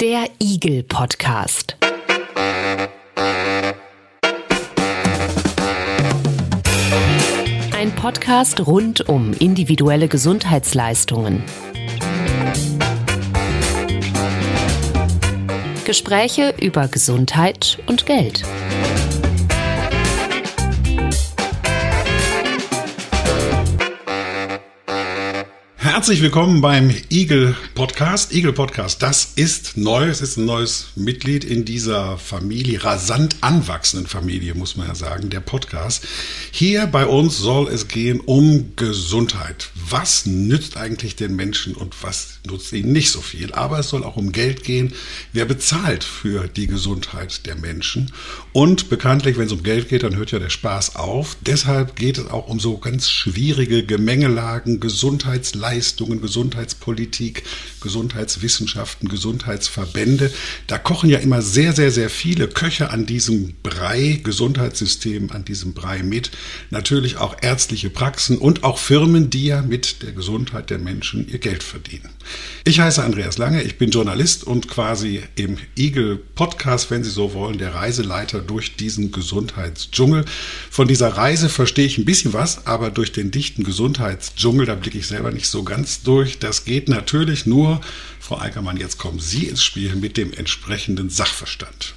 Der Igel Podcast. Ein Podcast rund um individuelle Gesundheitsleistungen. Gespräche über Gesundheit und Geld. Herzlich willkommen beim Eagle Podcast. Eagle Podcast, das ist neu. Es ist ein neues Mitglied in dieser Familie, rasant anwachsenden Familie, muss man ja sagen, der Podcast. Hier bei uns soll es gehen um Gesundheit. Was nützt eigentlich den Menschen und was nutzt ihnen nicht so viel? Aber es soll auch um Geld gehen. Wer bezahlt für die Gesundheit der Menschen? Und bekanntlich, wenn es um Geld geht, dann hört ja der Spaß auf. Deshalb geht es auch um so ganz schwierige Gemengelagen, Gesundheitsleistungen Leistungen, Gesundheitspolitik, Gesundheitswissenschaften, Gesundheitsverbände. Da kochen ja immer sehr, sehr, sehr viele Köche an diesem Brei, Gesundheitssystem, an diesem Brei mit. Natürlich auch ärztliche Praxen und auch Firmen, die ja mit der Gesundheit der Menschen ihr Geld verdienen. Ich heiße Andreas Lange, ich bin Journalist und quasi im Eagle Podcast, wenn Sie so wollen, der Reiseleiter durch diesen Gesundheitsdschungel. Von dieser Reise verstehe ich ein bisschen was, aber durch den dichten Gesundheitsdschungel, da blicke ich selber nicht so ganz durch. Das geht natürlich nur, Frau Eickermann, jetzt kommen Sie ins Spiel mit dem entsprechenden Sachverstand.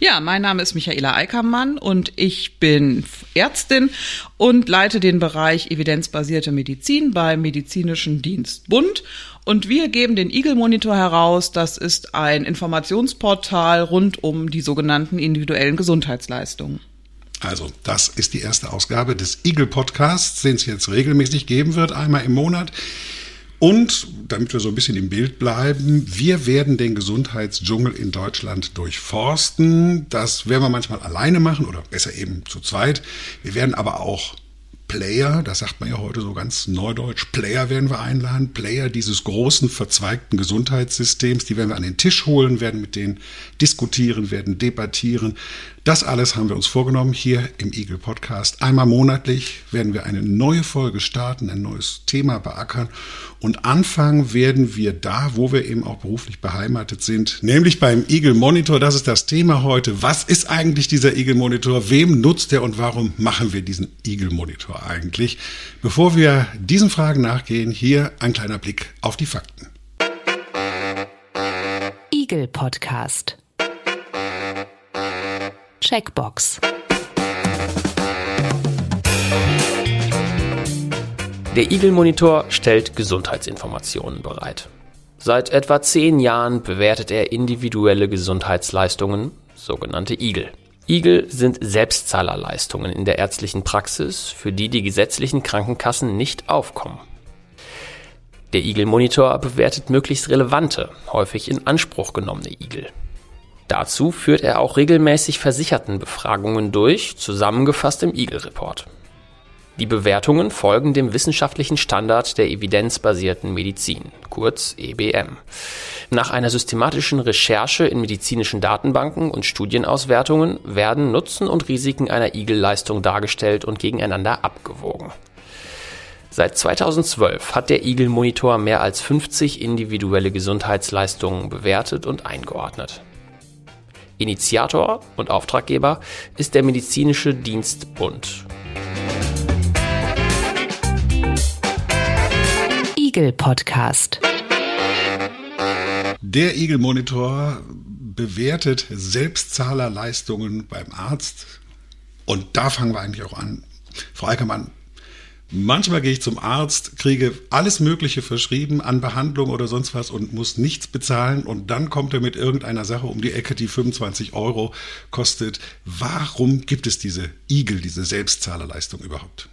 Ja, mein Name ist Michaela Eickermann und ich bin Ärztin und leite den Bereich evidenzbasierte Medizin beim Medizinischen Dienst Bund. Und wir geben den Eagle Monitor heraus. Das ist ein Informationsportal rund um die sogenannten individuellen Gesundheitsleistungen. Also, das ist die erste Ausgabe des Eagle Podcasts, den es jetzt regelmäßig geben wird, einmal im Monat. Und damit wir so ein bisschen im Bild bleiben, wir werden den Gesundheitsdschungel in Deutschland durchforsten. Das werden wir manchmal alleine machen oder besser eben zu zweit. Wir werden aber auch Player, das sagt man ja heute so ganz neudeutsch, Player werden wir einladen, Player dieses großen verzweigten Gesundheitssystems, die werden wir an den Tisch holen, werden mit denen diskutieren, werden debattieren. Das alles haben wir uns vorgenommen hier im Eagle Podcast. Einmal monatlich werden wir eine neue Folge starten, ein neues Thema beackern und anfangen werden wir da, wo wir eben auch beruflich beheimatet sind, nämlich beim Eagle Monitor. Das ist das Thema heute. Was ist eigentlich dieser Eagle Monitor? Wem nutzt er und warum machen wir diesen Eagle Monitor eigentlich? Bevor wir diesen Fragen nachgehen, hier ein kleiner Blick auf die Fakten. Eagle Podcast Checkbox. Der Eagle Monitor stellt Gesundheitsinformationen bereit. Seit etwa zehn Jahren bewertet er individuelle Gesundheitsleistungen, sogenannte Eagle. Eagle sind Selbstzahlerleistungen in der ärztlichen Praxis, für die die gesetzlichen Krankenkassen nicht aufkommen. Der Eagle Monitor bewertet möglichst relevante, häufig in Anspruch genommene Eagle. Dazu führt er auch regelmäßig Versichertenbefragungen durch, zusammengefasst im Eagle Report. Die Bewertungen folgen dem wissenschaftlichen Standard der evidenzbasierten Medizin, kurz EBM. Nach einer systematischen Recherche in medizinischen Datenbanken und Studienauswertungen werden Nutzen und Risiken einer Eagle-Leistung dargestellt und gegeneinander abgewogen. Seit 2012 hat der Eagle Monitor mehr als 50 individuelle Gesundheitsleistungen bewertet und eingeordnet. Initiator und Auftraggeber ist der Medizinische Dienst Bund. Eagle Podcast. Der Eagle Monitor bewertet Selbstzahlerleistungen beim Arzt. Und da fangen wir eigentlich auch an. Frau Eickermann, Manchmal gehe ich zum Arzt, kriege alles Mögliche verschrieben an Behandlung oder sonst was und muss nichts bezahlen und dann kommt er mit irgendeiner Sache um die Ecke, die 25 Euro kostet. Warum gibt es diese Igel, diese Selbstzahlerleistung überhaupt?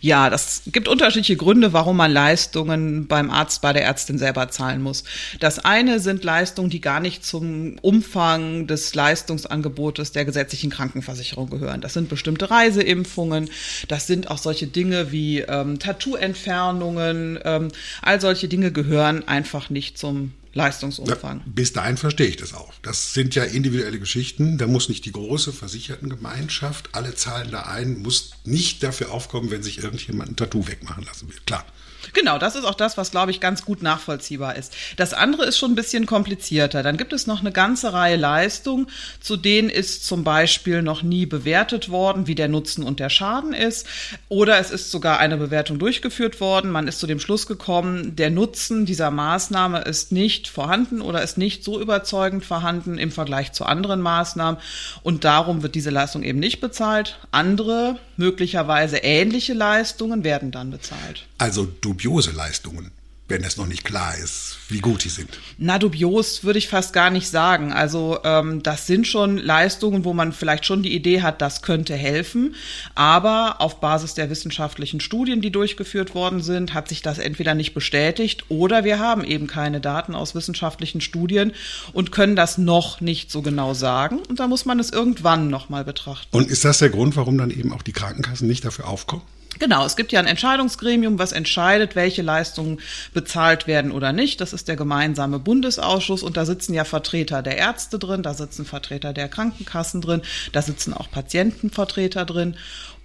Ja, das gibt unterschiedliche Gründe, warum man Leistungen beim Arzt, bei der Ärztin selber zahlen muss. Das eine sind Leistungen, die gar nicht zum Umfang des Leistungsangebotes der gesetzlichen Krankenversicherung gehören. Das sind bestimmte Reiseimpfungen, das sind auch solche Dinge wie ähm, Tattoo-Entfernungen. Ähm, all solche Dinge gehören einfach nicht zum Leistungsumfang. Ja, bis dahin verstehe ich das auch. Das sind ja individuelle Geschichten. Da muss nicht die große Versichertengemeinschaft, alle zahlen da ein, muss nicht dafür aufkommen, wenn sich irgendjemand ein Tattoo wegmachen lassen will. Klar. Genau, das ist auch das, was, glaube ich, ganz gut nachvollziehbar ist. Das andere ist schon ein bisschen komplizierter. Dann gibt es noch eine ganze Reihe Leistungen, zu denen ist zum Beispiel noch nie bewertet worden, wie der Nutzen und der Schaden ist. Oder es ist sogar eine Bewertung durchgeführt worden. Man ist zu dem Schluss gekommen, der Nutzen dieser Maßnahme ist nicht vorhanden oder ist nicht so überzeugend vorhanden im Vergleich zu anderen Maßnahmen. Und darum wird diese Leistung eben nicht bezahlt. Andere, möglicherweise ähnliche Leistungen werden dann bezahlt. Also dubiose Leistungen wenn es noch nicht klar ist, wie gut die sind. Na, dubios würde ich fast gar nicht sagen. Also ähm, das sind schon Leistungen, wo man vielleicht schon die Idee hat, das könnte helfen. Aber auf Basis der wissenschaftlichen Studien, die durchgeführt worden sind, hat sich das entweder nicht bestätigt oder wir haben eben keine Daten aus wissenschaftlichen Studien und können das noch nicht so genau sagen. Und da muss man es irgendwann nochmal betrachten. Und ist das der Grund, warum dann eben auch die Krankenkassen nicht dafür aufkommen? Genau, es gibt ja ein Entscheidungsgremium, was entscheidet, welche Leistungen bezahlt werden oder nicht. Das ist der gemeinsame Bundesausschuss und da sitzen ja Vertreter der Ärzte drin, da sitzen Vertreter der Krankenkassen drin, da sitzen auch Patientenvertreter drin.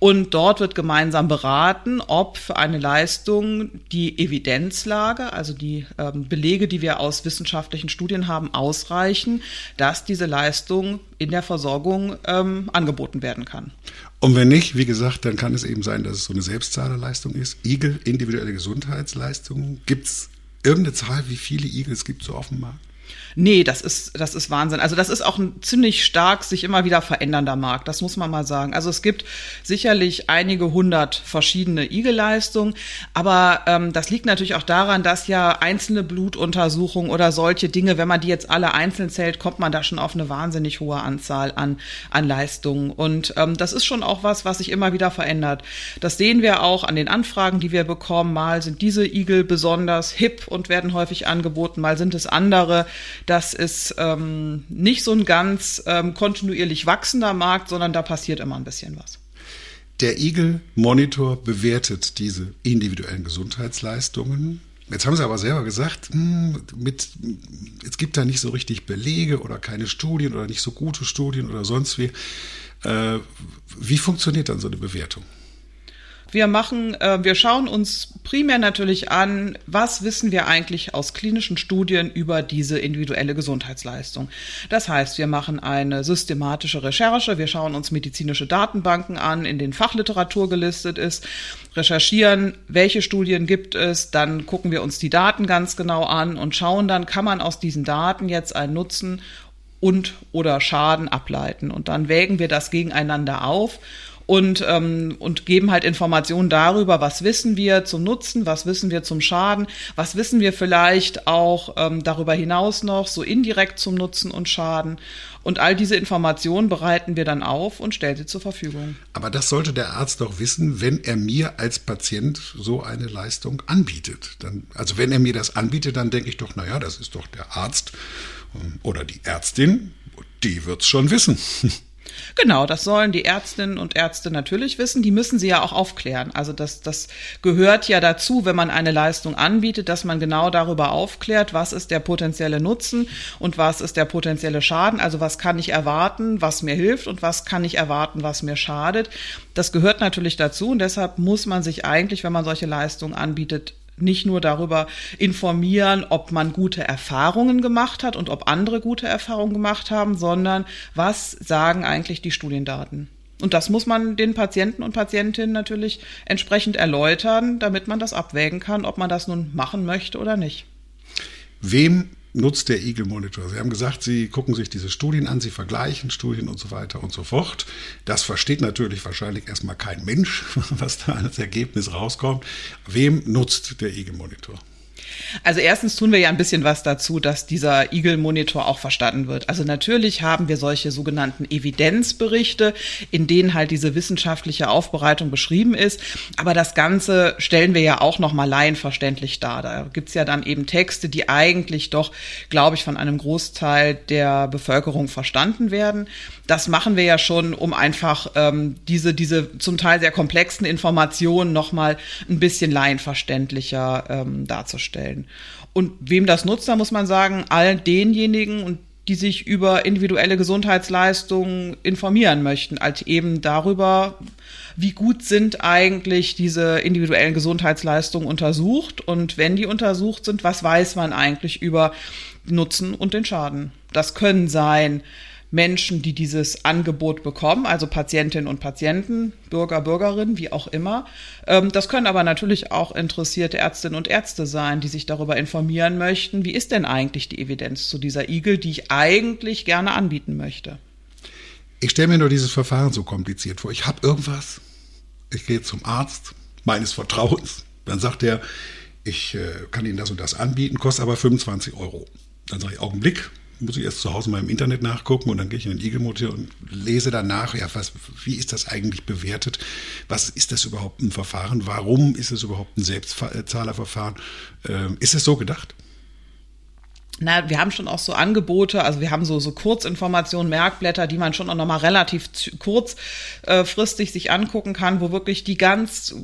Und dort wird gemeinsam beraten, ob für eine Leistung die Evidenzlage, also die ähm, Belege, die wir aus wissenschaftlichen Studien haben, ausreichen, dass diese Leistung in der Versorgung ähm, angeboten werden kann. Und wenn nicht, wie gesagt, dann kann es eben sein, dass es so eine Selbstzahlerleistung ist. Igel, individuelle Gesundheitsleistungen. Gibt es irgendeine Zahl, wie viele Igel es gibt so auf dem Markt? Nee, das ist, das ist Wahnsinn. Also das ist auch ein ziemlich stark sich immer wieder verändernder Markt, das muss man mal sagen. Also es gibt sicherlich einige hundert verschiedene Igelleistungen, aber ähm, das liegt natürlich auch daran, dass ja einzelne Blutuntersuchungen oder solche Dinge, wenn man die jetzt alle einzeln zählt, kommt man da schon auf eine wahnsinnig hohe Anzahl an, an Leistungen. Und ähm, das ist schon auch was, was sich immer wieder verändert. Das sehen wir auch an den Anfragen, die wir bekommen. Mal sind diese Igel besonders hip und werden häufig angeboten, mal sind es andere. Das ist ähm, nicht so ein ganz ähm, kontinuierlich wachsender Markt, sondern da passiert immer ein bisschen was. Der Eagle Monitor bewertet diese individuellen Gesundheitsleistungen. Jetzt haben Sie aber selber gesagt, hm, mit, es gibt da nicht so richtig Belege oder keine Studien oder nicht so gute Studien oder sonst wie. Äh, wie funktioniert dann so eine Bewertung? Wir machen, äh, wir schauen uns primär natürlich an, was wissen wir eigentlich aus klinischen Studien über diese individuelle Gesundheitsleistung. Das heißt, wir machen eine systematische Recherche, wir schauen uns medizinische Datenbanken an, in denen Fachliteratur gelistet ist, recherchieren, welche Studien gibt es, dann gucken wir uns die Daten ganz genau an und schauen dann, kann man aus diesen Daten jetzt einen Nutzen und oder Schaden ableiten. Und dann wägen wir das gegeneinander auf und, ähm, und geben halt Informationen darüber, was wissen wir zum Nutzen, was wissen wir zum Schaden, was wissen wir vielleicht auch ähm, darüber hinaus noch, so indirekt zum Nutzen und Schaden. Und all diese Informationen bereiten wir dann auf und stellen sie zur Verfügung. Aber das sollte der Arzt doch wissen, wenn er mir als Patient so eine Leistung anbietet. Dann, also wenn er mir das anbietet, dann denke ich doch, naja, das ist doch der Arzt ähm, oder die Ärztin, die wird's schon wissen. Genau, das sollen die Ärztinnen und Ärzte natürlich wissen. Die müssen sie ja auch aufklären. Also das, das gehört ja dazu, wenn man eine Leistung anbietet, dass man genau darüber aufklärt, was ist der potenzielle Nutzen und was ist der potenzielle Schaden. Also was kann ich erwarten, was mir hilft und was kann ich erwarten, was mir schadet. Das gehört natürlich dazu und deshalb muss man sich eigentlich, wenn man solche Leistungen anbietet, nicht nur darüber informieren, ob man gute Erfahrungen gemacht hat und ob andere gute Erfahrungen gemacht haben, sondern was sagen eigentlich die Studiendaten. Und das muss man den Patienten und Patientinnen natürlich entsprechend erläutern, damit man das abwägen kann, ob man das nun machen möchte oder nicht. Wem nutzt der Eagle Monitor? Sie haben gesagt, Sie gucken sich diese Studien an, Sie vergleichen Studien und so weiter und so fort. Das versteht natürlich wahrscheinlich erstmal kein Mensch, was da als Ergebnis rauskommt. Wem nutzt der Eagle Monitor? Also erstens tun wir ja ein bisschen was dazu, dass dieser Eagle-Monitor auch verstanden wird. Also natürlich haben wir solche sogenannten Evidenzberichte, in denen halt diese wissenschaftliche Aufbereitung beschrieben ist. Aber das Ganze stellen wir ja auch nochmal laienverständlich dar. Da gibt's ja dann eben Texte, die eigentlich doch, glaube ich, von einem Großteil der Bevölkerung verstanden werden. Das machen wir ja schon, um einfach ähm, diese, diese zum Teil sehr komplexen Informationen nochmal ein bisschen laienverständlicher ähm, darzustellen. Und wem das nutzt, da muss man sagen, all denjenigen und die sich über individuelle Gesundheitsleistungen informieren möchten, als eben darüber, wie gut sind eigentlich diese individuellen Gesundheitsleistungen untersucht und wenn die untersucht sind, was weiß man eigentlich über Nutzen und den Schaden. Das können sein Menschen, die dieses Angebot bekommen, also Patientinnen und Patienten, Bürger, Bürgerinnen, wie auch immer. Ähm, das können aber natürlich auch interessierte Ärztinnen und Ärzte sein, die sich darüber informieren möchten, wie ist denn eigentlich die Evidenz zu dieser Igel, die ich eigentlich gerne anbieten möchte. Ich stelle mir nur dieses Verfahren so kompliziert vor. Ich habe irgendwas, ich gehe zum Arzt meines Vertrauens, dann sagt er, ich äh, kann Ihnen das und das anbieten, kostet aber 25 Euro. Dann sage ich, Augenblick, muss ich erst zu Hause mal im Internet nachgucken und dann gehe ich in den Eagle-Motor und lese danach, ja, was, wie ist das eigentlich bewertet? Was ist das überhaupt ein Verfahren? Warum ist es überhaupt ein Selbstzahlerverfahren? Ähm, ist es so gedacht? Na, wir haben schon auch so Angebote, also wir haben so, so Kurzinformationen, Merkblätter, die man schon auch nochmal relativ kurzfristig äh, sich angucken kann, wo wirklich die ganz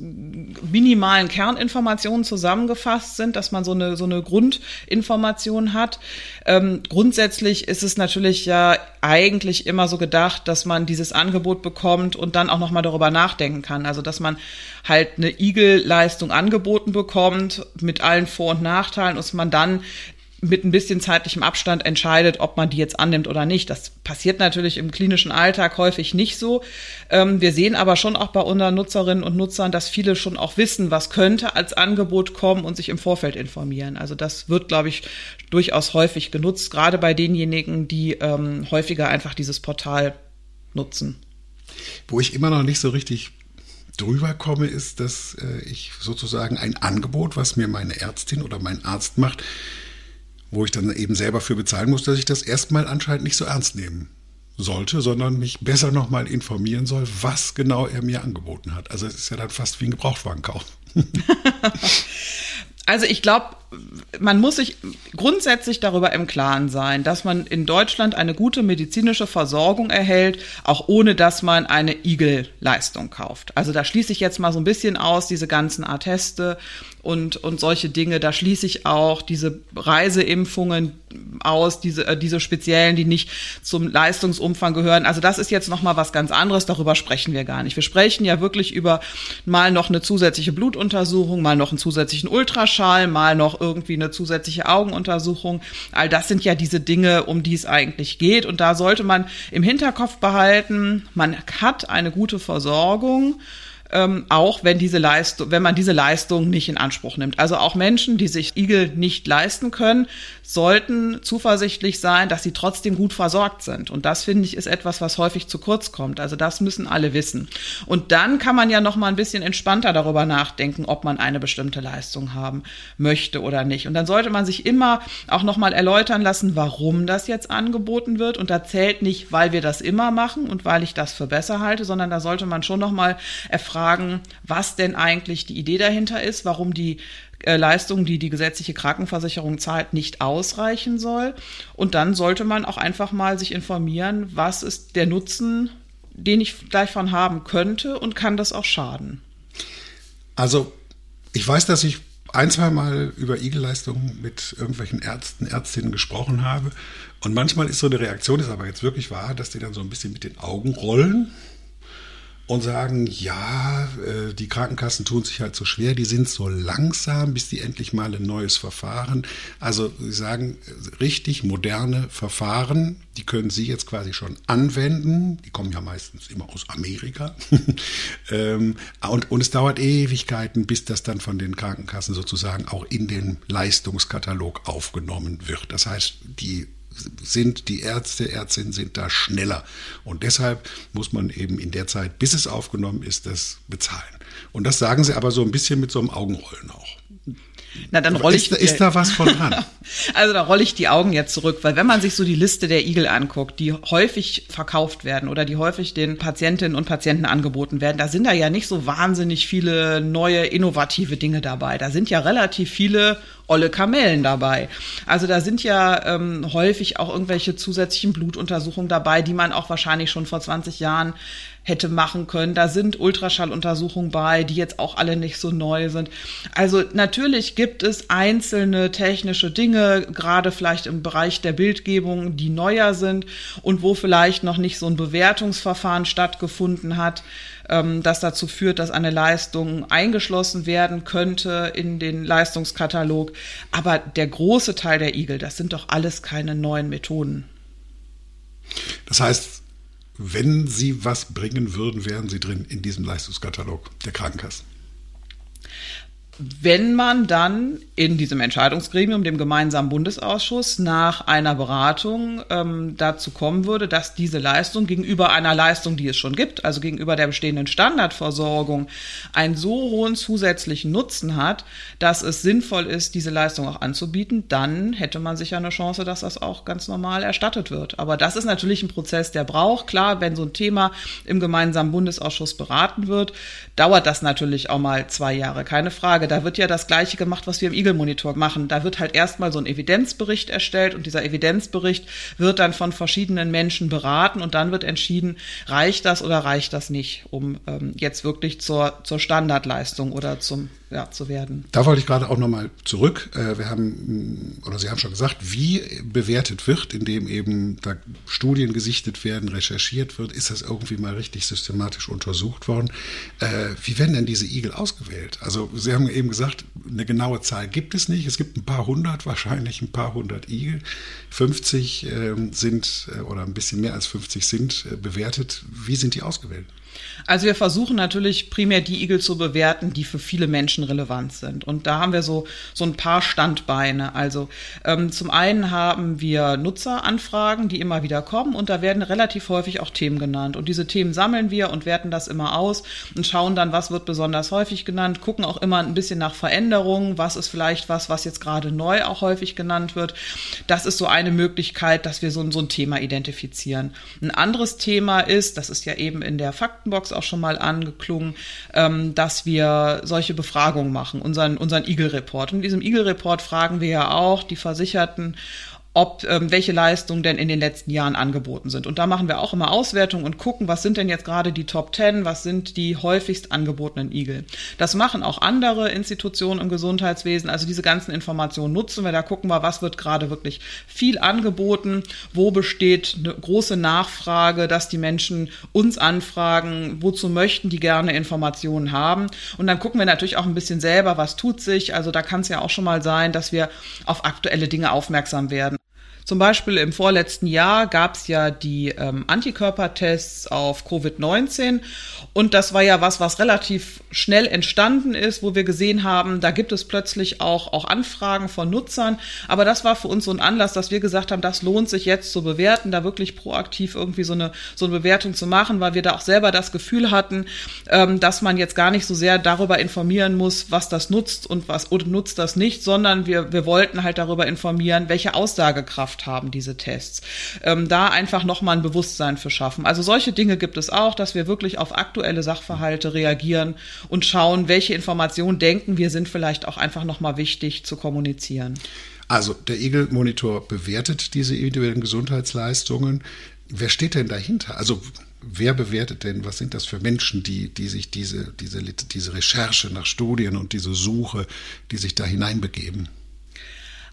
minimalen Kerninformationen zusammengefasst sind, dass man so eine, so eine Grundinformation hat. Ähm, grundsätzlich ist es natürlich ja eigentlich immer so gedacht, dass man dieses Angebot bekommt und dann auch nochmal darüber nachdenken kann. Also, dass man halt eine Igel-Leistung angeboten bekommt mit allen Vor- und Nachteilen und man dann mit ein bisschen zeitlichem Abstand entscheidet, ob man die jetzt annimmt oder nicht. Das passiert natürlich im klinischen Alltag häufig nicht so. Ähm, wir sehen aber schon auch bei unseren Nutzerinnen und Nutzern, dass viele schon auch wissen, was könnte als Angebot kommen und sich im Vorfeld informieren. Also das wird, glaube ich, durchaus häufig genutzt, gerade bei denjenigen, die ähm, häufiger einfach dieses Portal nutzen. Wo ich immer noch nicht so richtig drüber komme, ist, dass äh, ich sozusagen ein Angebot, was mir meine Ärztin oder mein Arzt macht, wo ich dann eben selber für bezahlen muss, dass ich das erstmal anscheinend nicht so ernst nehmen sollte, sondern mich besser nochmal informieren soll, was genau er mir angeboten hat. Also es ist ja dann fast wie ein Gebrauchtwagenkauf. also ich glaube, man muss sich grundsätzlich darüber im Klaren sein, dass man in Deutschland eine gute medizinische Versorgung erhält, auch ohne dass man eine Igel-Leistung kauft. Also da schließe ich jetzt mal so ein bisschen aus, diese ganzen Atteste und, und solche Dinge. Da schließe ich auch diese Reiseimpfungen aus, diese, äh, diese speziellen, die nicht zum Leistungsumfang gehören. Also das ist jetzt nochmal was ganz anderes, darüber sprechen wir gar nicht. Wir sprechen ja wirklich über mal noch eine zusätzliche Blutuntersuchung, mal noch einen zusätzlichen Ultraschall, mal noch irgendwie eine zusätzliche Augenuntersuchung. All das sind ja diese Dinge, um die es eigentlich geht. Und da sollte man im Hinterkopf behalten, man hat eine gute Versorgung ähm, auch wenn diese Leistung, wenn man diese Leistung nicht in Anspruch nimmt. Also auch Menschen, die sich Igel nicht leisten können, sollten zuversichtlich sein, dass sie trotzdem gut versorgt sind. Und das finde ich ist etwas, was häufig zu kurz kommt. Also das müssen alle wissen. Und dann kann man ja noch mal ein bisschen entspannter darüber nachdenken, ob man eine bestimmte Leistung haben möchte oder nicht. Und dann sollte man sich immer auch noch mal erläutern lassen, warum das jetzt angeboten wird. Und da zählt nicht, weil wir das immer machen und weil ich das für besser halte, sondern da sollte man schon noch mal erfragen, fragen, was denn eigentlich die Idee dahinter ist, warum die Leistung, die die gesetzliche Krankenversicherung zahlt, nicht ausreichen soll. Und dann sollte man auch einfach mal sich informieren, was ist der Nutzen, den ich gleich von haben könnte und kann das auch schaden. Also ich weiß, dass ich ein, zwei Mal über Igelleistungen mit irgendwelchen Ärzten, Ärztinnen gesprochen habe. Und manchmal ist so eine Reaktion, ist aber jetzt wirklich wahr, dass die dann so ein bisschen mit den Augen rollen und sagen, ja, äh, die Krankenkassen tun sich halt so schwer, die sind so langsam, bis die endlich mal ein neues Verfahren. Also sie sagen, richtig moderne Verfahren, die können Sie jetzt quasi schon anwenden. Die kommen ja meistens immer aus Amerika. Ähm, und, und es dauert Ewigkeiten, bis das dann von den Krankenkassen sozusagen auch in den Leistungskatalog aufgenommen wird. Das heißt, die sind die Ärzte, Ärztinnen sind da schneller. Und deshalb muss man eben in der Zeit, bis es aufgenommen ist, das bezahlen. Und das sagen sie aber so ein bisschen mit so einem Augenrollen auch. Na, dann rolle ich. Ist, ist da was von dran? also da rolle ich die Augen jetzt zurück, weil wenn man sich so die Liste der Igel anguckt, die häufig verkauft werden oder die häufig den Patientinnen und Patienten angeboten werden, da sind da ja nicht so wahnsinnig viele neue, innovative Dinge dabei. Da sind ja relativ viele olle Kamellen dabei. Also da sind ja ähm, häufig auch irgendwelche zusätzlichen Blutuntersuchungen dabei, die man auch wahrscheinlich schon vor 20 Jahren hätte machen können. Da sind Ultraschalluntersuchungen bei, die jetzt auch alle nicht so neu sind. Also natürlich gibt es einzelne technische Dinge, gerade vielleicht im Bereich der Bildgebung, die neuer sind und wo vielleicht noch nicht so ein Bewertungsverfahren stattgefunden hat, ähm, das dazu führt, dass eine Leistung eingeschlossen werden könnte in den Leistungskatalog. Aber der große Teil der Igel, das sind doch alles keine neuen Methoden. Das heißt, wenn Sie was bringen würden, wären Sie drin in diesem Leistungskatalog der Krankenkassen wenn man dann in diesem Entscheidungsgremium, dem gemeinsamen Bundesausschuss, nach einer Beratung ähm, dazu kommen würde, dass diese Leistung gegenüber einer Leistung, die es schon gibt, also gegenüber der bestehenden Standardversorgung, einen so hohen zusätzlichen Nutzen hat, dass es sinnvoll ist, diese Leistung auch anzubieten, dann hätte man sicher eine Chance, dass das auch ganz normal erstattet wird. Aber das ist natürlich ein Prozess, der braucht. Klar, wenn so ein Thema im gemeinsamen Bundesausschuss beraten wird, dauert das natürlich auch mal zwei Jahre, keine Frage. Da wird ja das Gleiche gemacht, was wir im Eagle Monitor machen. Da wird halt erstmal so ein Evidenzbericht erstellt und dieser Evidenzbericht wird dann von verschiedenen Menschen beraten und dann wird entschieden, reicht das oder reicht das nicht, um ähm, jetzt wirklich zur, zur Standardleistung oder zum ja, zu werden. Da wollte ich gerade auch nochmal zurück. Äh, wir haben, oder Sie haben schon gesagt, wie bewertet wird, indem eben da Studien gesichtet werden, recherchiert wird. Ist das irgendwie mal richtig systematisch untersucht worden? Äh, wie werden denn diese Igel ausgewählt? Also Sie haben eben gesagt, eine genaue Zahl gibt es nicht. Es gibt ein paar hundert, wahrscheinlich ein paar hundert Igel. 50 ähm, sind, äh, oder ein bisschen mehr als 50 sind bewertet. Wie sind die ausgewählt? Also wir versuchen natürlich primär die Igel zu bewerten, die für viele Menschen relevant sind. Und da haben wir so, so ein paar Standbeine. Also ähm, zum einen haben wir Nutzeranfragen, die immer wieder kommen und da werden relativ häufig auch Themen genannt. Und diese Themen sammeln wir und werten das immer aus und schauen dann, was wird besonders häufig genannt, gucken auch immer ein bisschen nach Veränderungen, was ist vielleicht was, was jetzt gerade neu auch häufig genannt wird. Das ist so eine Möglichkeit, dass wir so, so ein Thema identifizieren. Ein anderes Thema ist, das ist ja eben in der Faktenbox auch schon mal angeklungen, ähm, dass wir solche Befragungen machen, unseren, unseren Eagle-Report. Und in diesem Eagle-Report fragen wir ja auch die Versicherten, ob ähm, welche Leistungen denn in den letzten Jahren angeboten sind. Und da machen wir auch immer Auswertungen und gucken, was sind denn jetzt gerade die Top 10, was sind die häufigst angebotenen Igel. Das machen auch andere Institutionen im Gesundheitswesen. Also diese ganzen Informationen nutzen wir. Da gucken wir, was wird gerade wirklich viel angeboten, wo besteht eine große Nachfrage, dass die Menschen uns anfragen, wozu möchten die gerne Informationen haben. Und dann gucken wir natürlich auch ein bisschen selber, was tut sich. Also da kann es ja auch schon mal sein, dass wir auf aktuelle Dinge aufmerksam werden. Zum Beispiel im vorletzten Jahr gab es ja die ähm, Antikörpertests auf Covid-19 und das war ja was, was relativ schnell entstanden ist, wo wir gesehen haben, da gibt es plötzlich auch, auch Anfragen von Nutzern. Aber das war für uns so ein Anlass, dass wir gesagt haben, das lohnt sich jetzt zu bewerten, da wirklich proaktiv irgendwie so eine, so eine Bewertung zu machen, weil wir da auch selber das Gefühl hatten, ähm, dass man jetzt gar nicht so sehr darüber informieren muss, was das nutzt und was oder nutzt das nicht, sondern wir, wir wollten halt darüber informieren, welche Aussagekraft Kraft haben, diese Tests. Ähm, da einfach nochmal ein Bewusstsein für schaffen. Also solche Dinge gibt es auch, dass wir wirklich auf aktuelle Sachverhalte reagieren und schauen, welche Informationen denken wir sind vielleicht auch einfach nochmal wichtig zu kommunizieren. Also der Eagle-Monitor bewertet diese individuellen Gesundheitsleistungen. Wer steht denn dahinter? Also wer bewertet denn, was sind das für Menschen, die, die sich diese, diese, diese Recherche nach Studien und diese Suche, die sich da hineinbegeben?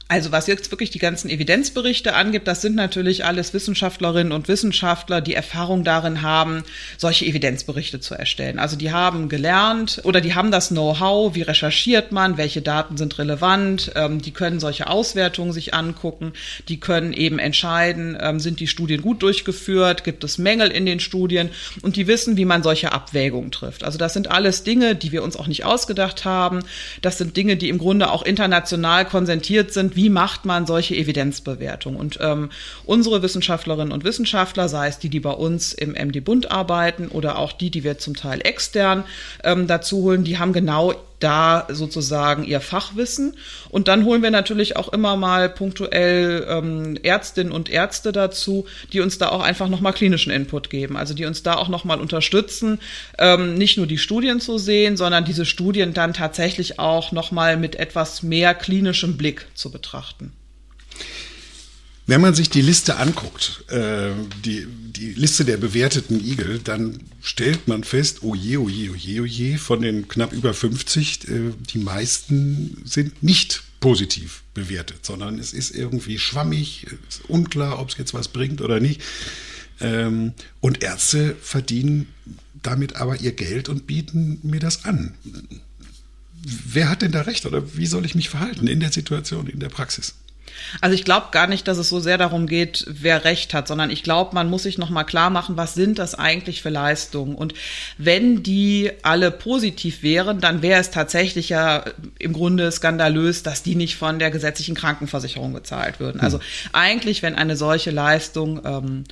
Also was jetzt wirklich die ganzen Evidenzberichte angibt, das sind natürlich alles Wissenschaftlerinnen und Wissenschaftler, die Erfahrung darin haben, solche Evidenzberichte zu erstellen. Also die haben gelernt oder die haben das Know-how, wie recherchiert man, welche Daten sind relevant, ähm, die können solche Auswertungen sich angucken, die können eben entscheiden, ähm, sind die Studien gut durchgeführt, gibt es Mängel in den Studien und die wissen, wie man solche Abwägungen trifft. Also das sind alles Dinge, die wir uns auch nicht ausgedacht haben. Das sind Dinge, die im Grunde auch international konsentiert sind wie macht man solche Evidenzbewertung? Und ähm, unsere Wissenschaftlerinnen und Wissenschaftler, sei es die, die bei uns im MD-Bund arbeiten oder auch die, die wir zum Teil extern ähm, dazu holen, die haben genau da sozusagen ihr Fachwissen. Und dann holen wir natürlich auch immer mal punktuell ähm, Ärztinnen und Ärzte dazu, die uns da auch einfach nochmal klinischen Input geben. Also die uns da auch nochmal unterstützen, ähm, nicht nur die Studien zu sehen, sondern diese Studien dann tatsächlich auch nochmal mit etwas mehr klinischem Blick zu betrachten. Wenn man sich die Liste anguckt, äh, die, die Liste der bewerteten Igel, dann stellt man fest, oh je, oh je, oh je, oh je, von den knapp über 50, äh, die meisten sind nicht positiv bewertet, sondern es ist irgendwie schwammig, ist unklar, ob es jetzt was bringt oder nicht. Ähm, und Ärzte verdienen damit aber ihr Geld und bieten mir das an. Wer hat denn da recht oder wie soll ich mich verhalten in der Situation, in der Praxis? Also ich glaube gar nicht, dass es so sehr darum geht, wer recht hat, sondern ich glaube, man muss sich noch mal klar machen, was sind das eigentlich für Leistungen? Und wenn die alle positiv wären, dann wäre es tatsächlich ja im Grunde skandalös, dass die nicht von der gesetzlichen Krankenversicherung bezahlt würden. Also eigentlich, wenn eine solche Leistung ähm,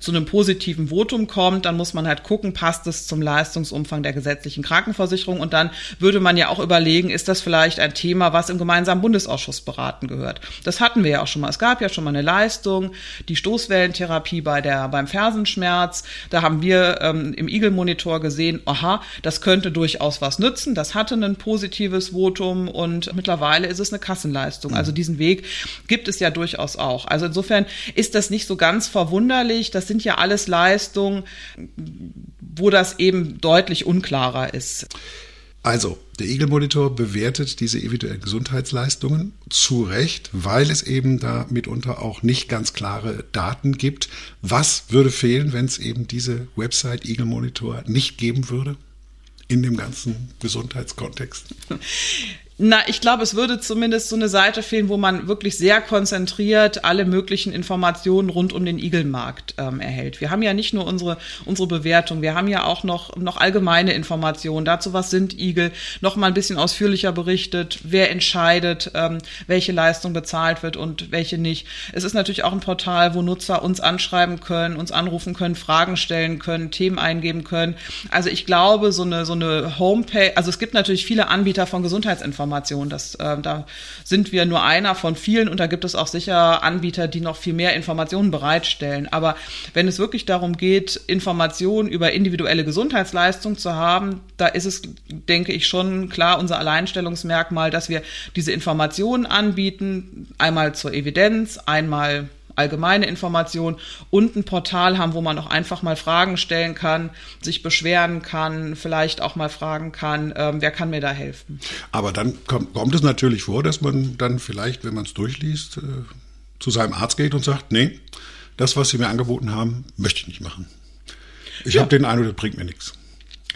zu einem positiven Votum kommt, dann muss man halt gucken, passt es zum Leistungsumfang der gesetzlichen Krankenversicherung? Und dann würde man ja auch überlegen, ist das vielleicht ein Thema, was im gemeinsamen Bundesausschuss beraten gehört? Das hatten wir ja auch schon mal. Es gab ja schon mal eine Leistung, die Stoßwellentherapie bei der, beim Fersenschmerz. Da haben wir ähm, im Eagle-Monitor gesehen, aha, das könnte durchaus was nützen. Das hatte ein positives Votum und mittlerweile ist es eine Kassenleistung. Also diesen Weg gibt es ja durchaus auch. Also insofern ist das nicht so ganz verwunderlich. Das sind ja alles Leistungen, wo das eben deutlich unklarer ist. Also, der Eagle-Monitor bewertet diese individuellen Gesundheitsleistungen zu Recht, weil es eben da mitunter auch nicht ganz klare Daten gibt. Was würde fehlen, wenn es eben diese Website Eagle Monitor nicht geben würde? In dem ganzen Gesundheitskontext? Na, ich glaube, es würde zumindest so eine Seite fehlen, wo man wirklich sehr konzentriert alle möglichen Informationen rund um den Igelmarkt ähm, erhält. Wir haben ja nicht nur unsere, unsere Bewertung, wir haben ja auch noch, noch allgemeine Informationen dazu, was sind Igel, noch mal ein bisschen ausführlicher berichtet, wer entscheidet, ähm, welche Leistung bezahlt wird und welche nicht. Es ist natürlich auch ein Portal, wo Nutzer uns anschreiben können, uns anrufen können, Fragen stellen können, Themen eingeben können. Also ich glaube, so eine, so eine Homepage, also es gibt natürlich viele Anbieter von Gesundheitsinformationen, Information. Das, äh, da sind wir nur einer von vielen und da gibt es auch sicher Anbieter, die noch viel mehr Informationen bereitstellen. Aber wenn es wirklich darum geht, Informationen über individuelle Gesundheitsleistungen zu haben, da ist es, denke ich, schon klar unser Alleinstellungsmerkmal, dass wir diese Informationen anbieten, einmal zur Evidenz, einmal allgemeine Informationen und ein Portal haben, wo man auch einfach mal Fragen stellen kann, sich beschweren kann, vielleicht auch mal fragen kann, ähm, wer kann mir da helfen. Aber dann kommt, kommt es natürlich vor, dass man dann vielleicht, wenn man es durchliest, äh, zu seinem Arzt geht und sagt, nee, das, was Sie mir angeboten haben, möchte ich nicht machen. Ich ja. habe den Eindruck, das bringt mir nichts.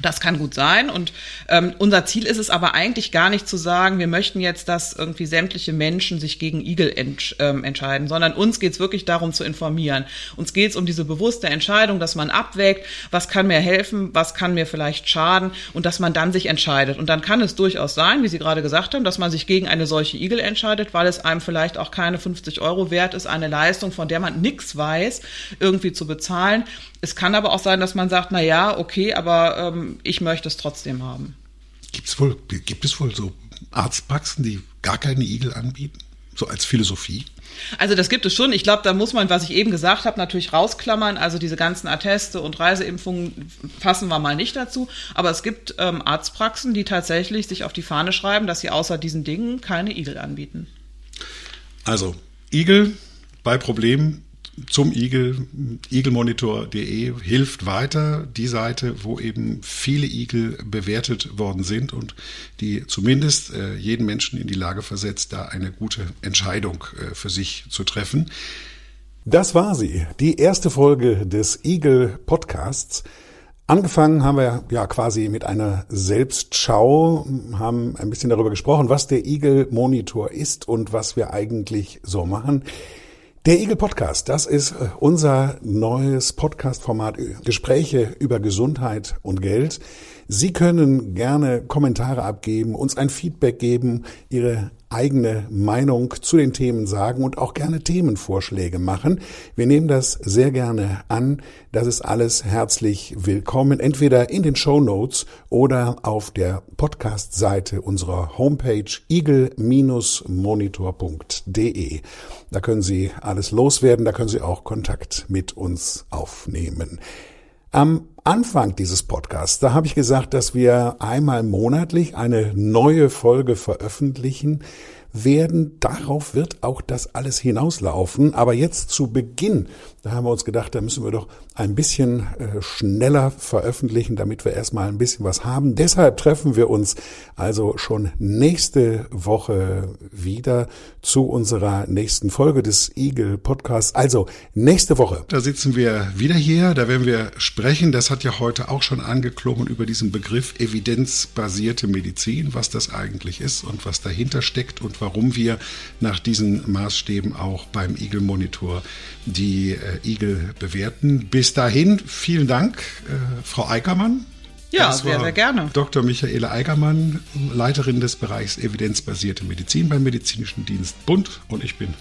Das kann gut sein. Und ähm, unser Ziel ist es aber eigentlich gar nicht zu sagen, wir möchten jetzt, dass irgendwie sämtliche Menschen sich gegen Igel ent, ähm, entscheiden, sondern uns geht es wirklich darum zu informieren. Uns geht es um diese bewusste Entscheidung, dass man abwägt, was kann mir helfen, was kann mir vielleicht schaden und dass man dann sich entscheidet. Und dann kann es durchaus sein, wie Sie gerade gesagt haben, dass man sich gegen eine solche Igel entscheidet, weil es einem vielleicht auch keine 50 Euro wert ist, eine Leistung, von der man nichts weiß, irgendwie zu bezahlen. Es kann aber auch sein, dass man sagt, na ja, okay, aber ähm, ich möchte es trotzdem haben. Gibt's wohl, gibt es wohl so Arztpraxen, die gar keine Igel anbieten? So als Philosophie? Also das gibt es schon. Ich glaube, da muss man, was ich eben gesagt habe, natürlich rausklammern. Also diese ganzen Atteste und Reiseimpfungen fassen wir mal nicht dazu. Aber es gibt ähm, Arztpraxen, die tatsächlich sich auf die Fahne schreiben, dass sie außer diesen Dingen keine Igel anbieten. Also Igel bei Problemen zum Igel, igelmonitor.de hilft weiter, die Seite, wo eben viele Igel bewertet worden sind und die zumindest äh, jeden Menschen in die Lage versetzt, da eine gute Entscheidung äh, für sich zu treffen. Das war sie, die erste Folge des Igel Podcasts. Angefangen haben wir ja quasi mit einer Selbstschau, haben ein bisschen darüber gesprochen, was der Igel Monitor ist und was wir eigentlich so machen. Der Igel Podcast, das ist äh, unser neues Podcast-Format, äh, Gespräche über Gesundheit und Geld. Sie können gerne Kommentare abgeben, uns ein Feedback geben, Ihre eigene Meinung zu den Themen sagen und auch gerne Themenvorschläge machen. Wir nehmen das sehr gerne an. Das ist alles herzlich willkommen, entweder in den Show Notes oder auf der Podcast-Seite unserer Homepage eagle-monitor.de. Da können Sie alles loswerden, da können Sie auch Kontakt mit uns aufnehmen. Am Anfang dieses Podcasts, da habe ich gesagt, dass wir einmal monatlich eine neue Folge veröffentlichen, werden. Darauf wird auch das alles hinauslaufen. Aber jetzt zu Beginn, da haben wir uns gedacht, da müssen wir doch ein bisschen äh, schneller veröffentlichen, damit wir erstmal ein bisschen was haben. Deshalb treffen wir uns also schon nächste Woche wieder zu unserer nächsten Folge des Eagle Podcasts. Also nächste Woche. Da sitzen wir wieder hier, da werden wir sprechen. Das hat ja heute auch schon angeklungen über diesen Begriff evidenzbasierte Medizin, was das eigentlich ist und was dahinter steckt und warum wir nach diesen Maßstäben auch beim Eagle Monitor die äh, Eagle bewerten. Bis dahin, vielen Dank, äh, Frau Eickermann. Ja, sehr, sehr gerne. Dr. Michaela Eigermann, Leiterin des Bereichs evidenzbasierte Medizin beim Medizinischen Dienst Bund. Und ich bin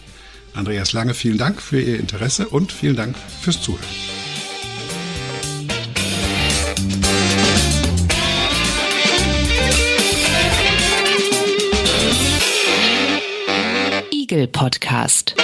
Andreas Lange. Vielen Dank für Ihr Interesse und vielen Dank fürs Zuhören. Igel Podcast.